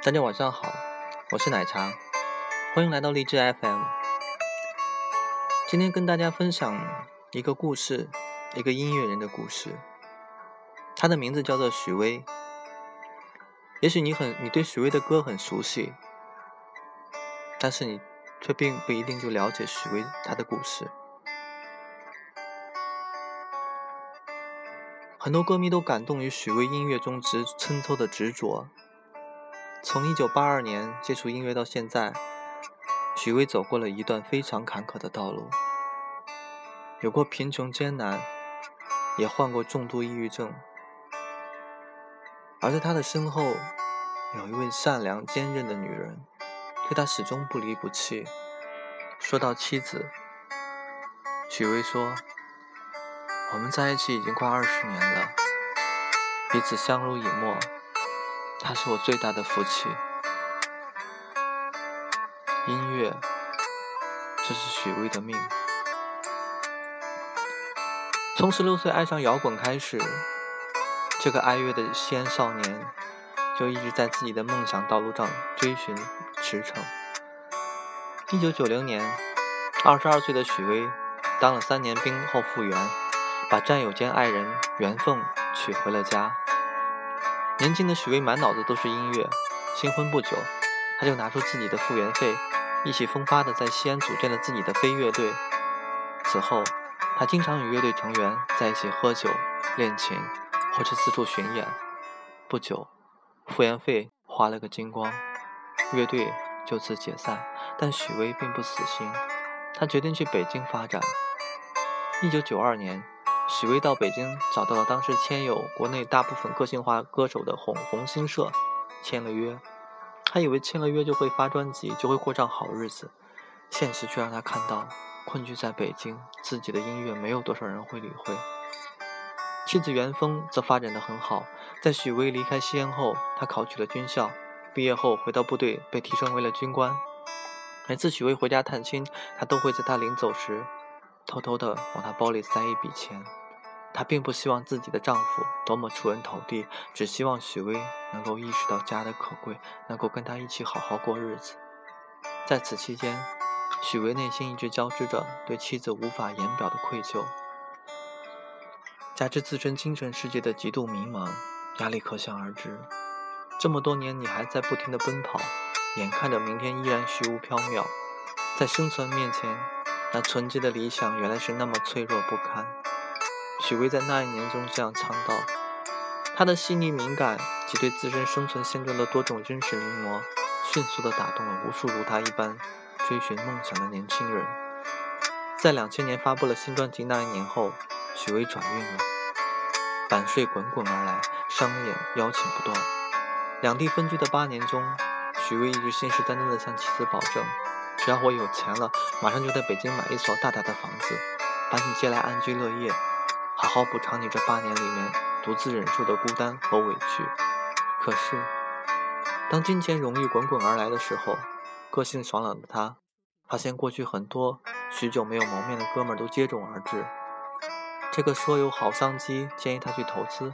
大家晚上好，我是奶茶，欢迎来到励志 FM。今天跟大家分享一个故事，一个音乐人的故事。他的名字叫做许巍。也许你很，你对许巍的歌很熟悉，但是你却并不一定就了解许巍他的故事。很多歌迷都感动于许巍音乐中直衬透的执着。从1982年接触音乐到现在，许巍走过了一段非常坎坷的道路，有过贫穷艰难，也患过重度抑郁症。而在他的身后，有一位善良坚韧的女人，对他始终不离不弃。说到妻子，许巍说：“我们在一起已经快二十年了，彼此相濡以沫。”他是我最大的福气。音乐，这是许巍的命。从十六岁爱上摇滚开始，这个爱乐的西安少年，就一直在自己的梦想道路上追寻驰骋。一九九零年，二十二岁的许巍当了三年兵后复员，把战友兼爱人袁凤娶回了家。年轻的许巍满脑子都是音乐，新婚不久，他就拿出自己的复原费，意气风发地在西安组建了自己的飞乐队。此后，他经常与乐队成员在一起喝酒、练琴，或是四处巡演。不久，复原费花了个精光，乐队就此解散。但许巍并不死心，他决定去北京发展。一九九二年。许巍到北京，找到了当时签有国内大部分个性化歌手的红红星社，签了约。他以为签了约就会发专辑，就会过上好日子。现实却让他看到，困居在北京，自己的音乐没有多少人会理会。妻子袁峰则发展的很好。在许巍离开西安后，他考取了军校，毕业后回到部队，被提升为了军官。每次许巍回家探亲，他都会在他临走时。偷偷的往他包里塞一笔钱，她并不希望自己的丈夫多么出人头地，只希望许巍能够意识到家的可贵，能够跟他一起好好过日子。在此期间，许巍内心一直交织着对妻子无法言表的愧疚，加之自身精神世界的极度迷茫，压力可想而知。这么多年，你还在不停的奔跑，眼看着明天依然虚无缥缈，在生存面前。那纯洁的理想原来是那么脆弱不堪。许巍在那一年中这样唱道：“他的细腻敏感及对自身生存现状的多种真实临摹，迅速地打动了无数如他一般追寻梦想的年轻人。”在两千年发布了新专辑那一年后，许巍转运了，版税滚滚而来，商演邀请不断。两地分居的八年中，许巍一直信誓旦旦地向妻子保证。只要我有钱了，马上就在北京买一所大大的房子，把你接来安居乐业，好好补偿你这八年里面独自忍受的孤单和委屈。可是，当金钱荣誉滚滚而来的时候，个性爽朗的他，发现过去很多许久没有谋面的哥们都接踵而至。这个说有好商机建议他去投资，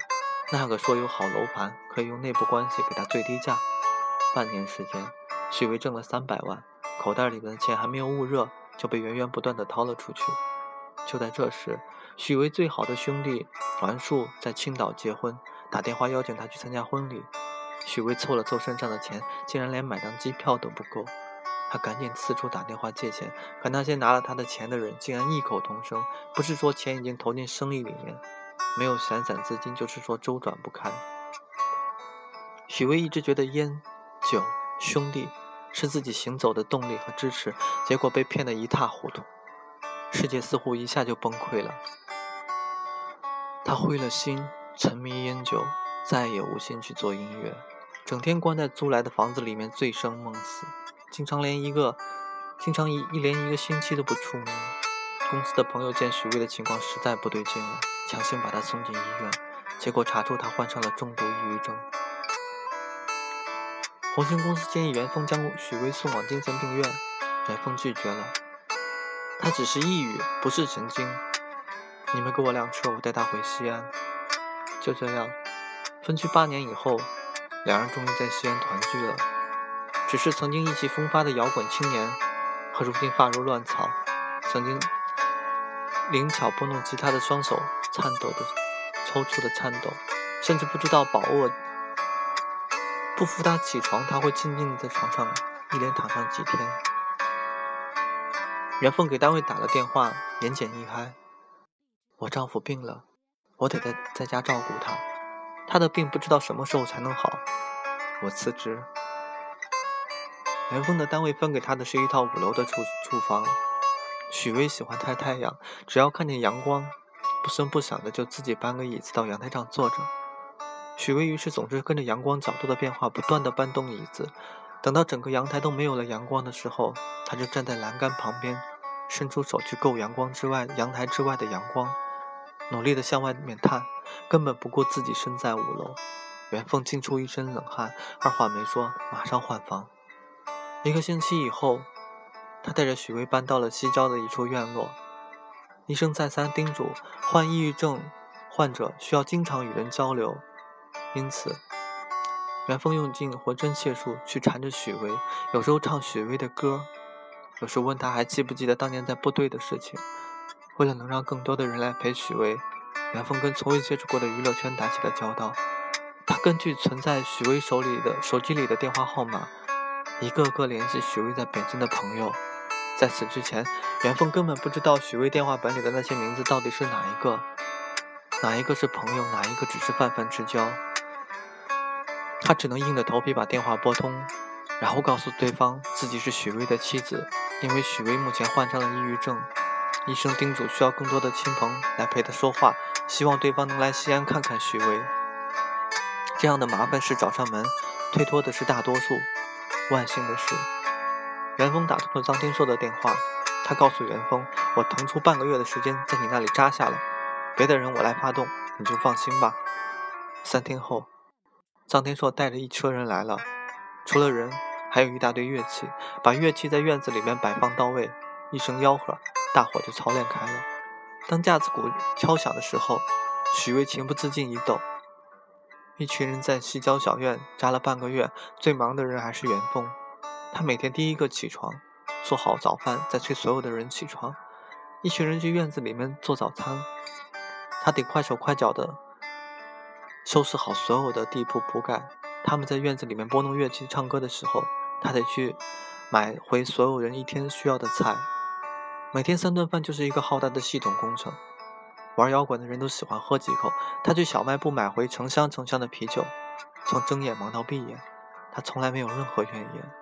那个说有好楼盘可以用内部关系给他最低价。半年时间，许巍挣了三百万。口袋里的钱还没有捂热，就被源源不断的掏了出去。就在这时，许巍最好的兄弟栾树在青岛结婚，打电话邀请他去参加婚礼。许巍凑了凑身上的钱，竟然连买张机票都不够。他赶紧四处打电话借钱，可那些拿了他的钱的人竟然异口同声，不是说钱已经投进生意里面，没有闲散资金，就是说周转不开。许巍一直觉得烟、酒、兄弟。是自己行走的动力和支持，结果被骗得一塌糊涂，世界似乎一下就崩溃了。他灰了心，沉迷烟酒，再也无心去做音乐，整天关在租来的房子里面醉生梦死，经常连一个，经常一一连一个星期都不出门。公司的朋友见许巍的情况实在不对劲了，强行把他送进医院，结果查出他患上了重度抑郁症。红星公司建议元丰将许巍送往精神病院，元丰拒绝了。他只是抑郁，不是神经。你们给我辆车，我带他回西安。就这样，分居八年以后，两人终于在西安团聚了。只是曾经意气风发的摇滚青年，和如今发如乱草、曾经灵巧拨弄吉他的双手颤抖的、抽搐的颤抖，甚至不知道把握不扶他起床，他会静静在床上一连躺上几天。袁凤给单位打了电话，言简意赅：“我丈夫病了，我得在在家照顾他。他的病不知道什么时候才能好，我辞职。”元凤的单位分给他的是一套五楼的住住房。许巍喜欢晒太阳，只要看见阳光，不声不响的就自己搬个椅子到阳台上坐着。许巍于是总是跟着阳光角度的变化，不断的搬动椅子。等到整个阳台都没有了阳光的时候，他就站在栏杆旁边，伸出手去够阳光之外、阳台之外的阳光，努力的向外面探，根本不顾自己身在五楼。袁凤惊出一身冷汗，二话没说，马上换房。一个星期以后，他带着许巍搬到了西郊的一处院落。医生再三叮嘱，患抑郁症患者需要经常与人交流，因此。元丰用尽浑身解数去缠着许巍，有时候唱许巍的歌，有时问他还记不记得当年在部队的事情。为了能让更多的人来陪许巍，元丰跟从未接触过的娱乐圈打起了交道。他根据存在许巍手里的手机里的电话号码，一个个联系许巍在北京的朋友。在此之前，元丰根本不知道许巍电话本里的那些名字到底是哪一个，哪一个是朋友，哪一个只是泛泛之交。他只能硬着头皮把电话拨通，然后告诉对方自己是许巍的妻子，因为许巍目前患上了抑郁症，医生叮嘱需要更多的亲朋来陪他说话，希望对方能来西安看看许巍。这样的麻烦事找上门，推脱的是大多数。万幸的是，元丰打通了张天硕的电话，他告诉元丰：“我腾出半个月的时间在你那里扎下了，别的人我来发动，你就放心吧。”三天后。臧天硕带着一车人来了，除了人，还有一大堆乐器，把乐器在院子里面摆放到位。一声吆喝，大伙就操练开了。当架子鼓敲响的时候，许巍情不自禁一抖。一群人在西郊小院扎了半个月，最忙的人还是袁峰。他每天第一个起床，做好早饭，再催所有的人起床。一群人去院子里面做早餐，他得快手快脚的。收拾好所有的地铺铺盖，他们在院子里面拨弄乐器、唱歌的时候，他得去买回所有人一天需要的菜。每天三顿饭就是一个浩大的系统工程。玩摇滚的人都喜欢喝几口，他去小卖部买回成箱成箱的啤酒，从睁眼忙到闭眼，他从来没有任何怨言。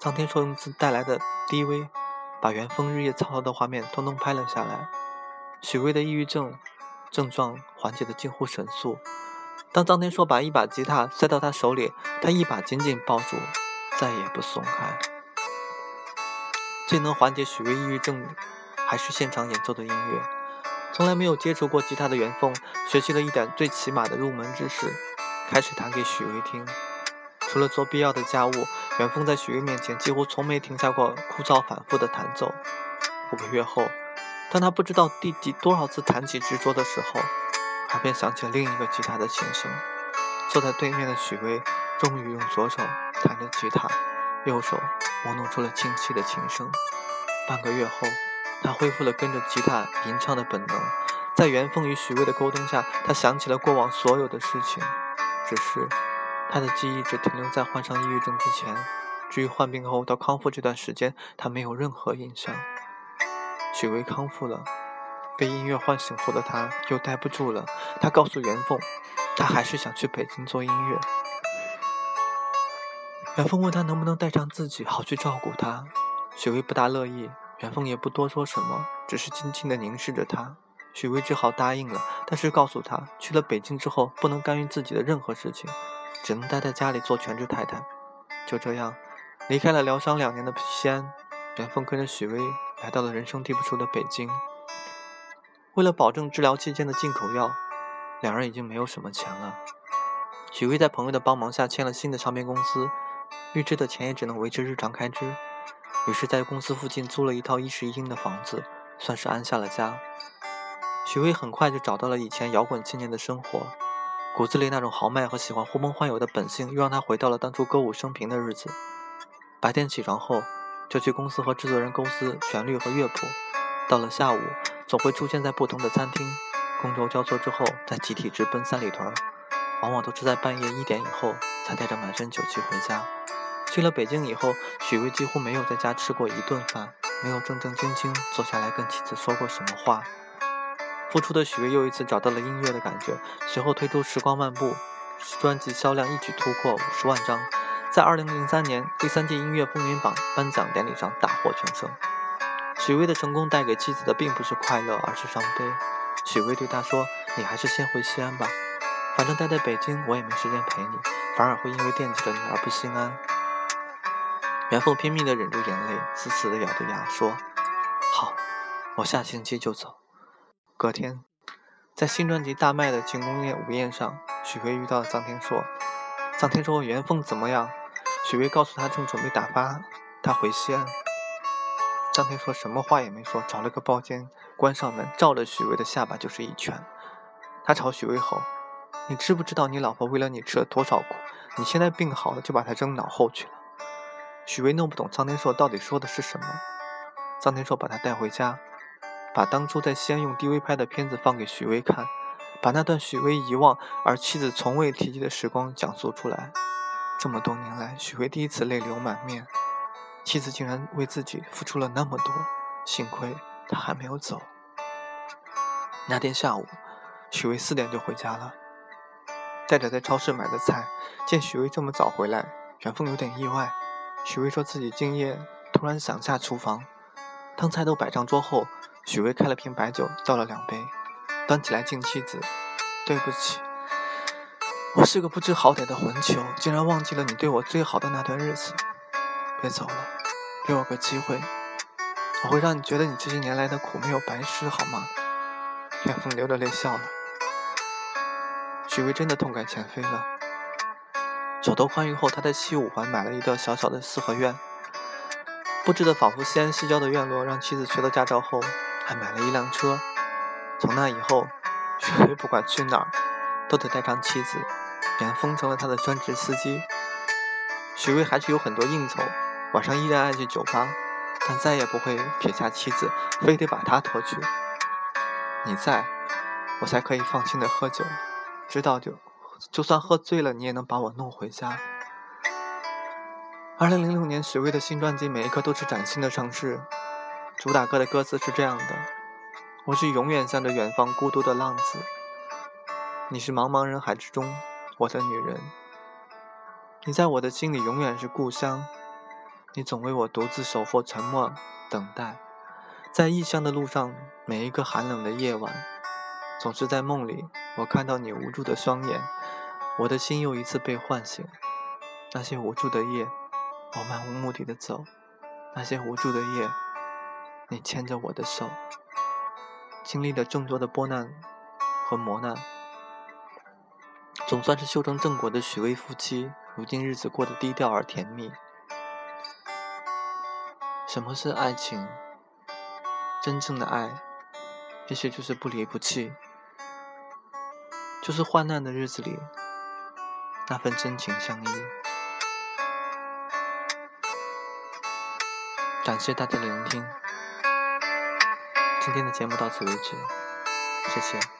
张天硕用自带来的 DV，把元丰日夜操劳的画面通通拍了下来。许巍的抑郁症症状缓解的近乎神速。当张天硕把一把吉他塞到他手里，他一把紧紧抱住，再也不松开。最能缓解许巍抑郁症，还是现场演奏的音乐。从来没有接触过吉他的袁凤，学习了一点最起码的入门知识，开始弹给许巍听。除了做必要的家务，袁凤在许巍面前几乎从没停下过枯燥反复的弹奏。五个月后，当他不知道第几多少次弹起执着的时候，他便想起了另一个吉他的琴声。坐在对面的许巍，终于用左手弹着吉他，右手拨弄出了清晰的琴声。半个月后，他恢复了跟着吉他吟唱的本能。在袁凤与许巍的沟通下，他想起了过往所有的事情，只是他的记忆只停留在患上抑郁症之前。至于患病后到康复这段时间，他没有任何印象。许巍康复了。被音乐唤醒后的他又待不住了，他告诉袁凤，他还是想去北京做音乐。袁凤问他能不能带上自己，好去照顾他。许巍不大乐意，袁凤也不多说什么，只是静静地凝视着他。许巍只好答应了，但是告诉他，去了北京之后不能干预自己的任何事情，只能待在家里做全职太太。就这样，离开了疗伤两年的西安，袁凤跟着许巍来到了人生地不熟的北京。为了保证治疗期间的进口药，两人已经没有什么钱了。许巍在朋友的帮忙下签了新的唱片公司，预支的钱也只能维持日常开支。于是，在公司附近租了一套一室一厅的房子，算是安下了家。许巍很快就找到了以前摇滚青年的生活，骨子里那种豪迈和喜欢呼朋唤友的本性，又让他回到了当初歌舞升平的日子。白天起床后，就去公司和制作人构思旋律和乐谱。到了下午，总会出现在不同的餐厅，觥筹交错之后，再集体直奔三里屯。往往都是在半夜一点以后，才带着满身酒气回家。去了北京以后，许巍几乎没有在家吃过一顿饭，没有正正经经坐下来跟妻子说过什么话。复出的许巍又一次找到了音乐的感觉，随后推出《时光漫步》，专辑销量一举突破五十万张。在二零零三年第三届音乐风云榜颁奖典礼上大获全胜。许巍的成功带给妻子的并不是快乐，而是伤悲。许巍对她说：“你还是先回西安吧，反正待在北京我也没时间陪你，反而会因为惦记着你而不心安。”袁凤拼命地忍住眼泪，死死地咬着牙说：“好，我下星期就走。”隔天，在新专辑大卖的庆功宴午宴上，许巍遇到了臧天朔。臧天朔问袁凤怎么样？许巍告诉他，正准备打发他回西安。张天硕什么话也没说，找了个包间，关上门，照着许巍的下巴就是一拳。他朝许巍吼：“你知不知道你老婆为了你吃了多少苦？你现在病好了，就把她扔脑后去了。”许巍弄不懂张天硕到底说的是什么。张天硕把他带回家，把当初在西安用 DV 拍的片子放给许巍看，把那段许巍遗忘而妻子从未提及的时光讲述出来。这么多年来，许巍第一次泪流满面，妻子竟然为自己付出了那么多，幸亏他还没有走。那天下午，许巍四点就回家了，带着在超市买的菜，见许巍这么早回来，袁凤有点意外。许巍说自己今夜突然想下厨房，当菜都摆上桌后，许巍开了瓶白酒，倒了两杯，端起来敬妻子：“对不起。”我是个不知好歹的混球，竟然忘记了你对我最好的那段日子。别走了，给我个机会，我会让你觉得你这些年来的苦没有白吃，好吗？袁凤流着泪笑了。许巍真的痛改前非了。手头宽裕后，他在西五环买了一个小小的四合院，布置的仿佛西安西郊的院落。让妻子学了驾照后，还买了一辆车。从那以后，许巍不管去哪儿。都得带上妻子，连峰成了他的专职司机。许巍还是有很多应酬，晚上依然爱去酒吧，但再也不会撇下妻子，非得把她拖去。你在，我才可以放心的喝酒，知道就就算喝醉了，你也能把我弄回家。二零零六年，许巍的新专辑《每一刻都是崭新的城市》，主打歌的歌词是这样的：我是永远向着远方孤独的浪子。你是茫茫人海之中，我的女人。你在我的心里永远是故乡，你总为我独自守候，沉默等待。在异乡的路上，每一个寒冷的夜晚，总是在梦里，我看到你无助的双眼，我的心又一次被唤醒。那些无助的夜，我漫无目的的走；那些无助的夜，你牵着我的手，经历了众多的波难和磨难。总算是修成正果的许巍夫妻，如今日子过得低调而甜蜜。什么是爱情？真正的爱，也许就是不离不弃，就是患难的日子里那份真情相依。感谢大家的聆听，今天的节目到此为止，谢谢。